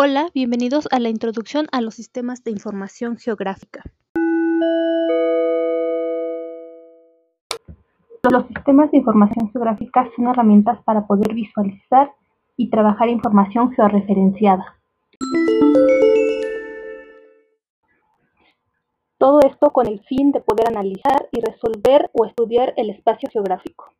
Hola, bienvenidos a la introducción a los sistemas de información geográfica. Los sistemas de información geográfica son herramientas para poder visualizar y trabajar información georreferenciada. Todo esto con el fin de poder analizar y resolver o estudiar el espacio geográfico.